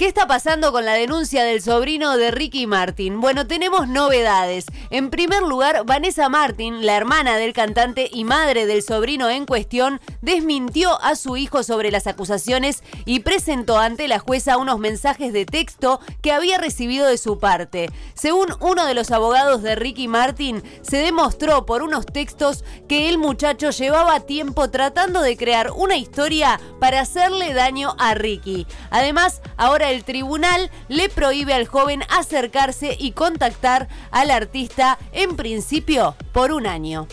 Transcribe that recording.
¿Qué está pasando con la denuncia del sobrino de Ricky Martin? Bueno, tenemos novedades. En primer lugar, Vanessa Martin, la hermana del cantante y madre del sobrino en cuestión, desmintió a su hijo sobre las acusaciones y presentó ante la jueza unos mensajes de texto que había recibido de su parte. Según uno de los abogados de Ricky Martin, se demostró por unos textos que el muchacho llevaba tiempo tratando de crear una historia para hacerle daño a Ricky. Además, ahora el tribunal le prohíbe al joven acercarse y contactar al artista en principio por un año.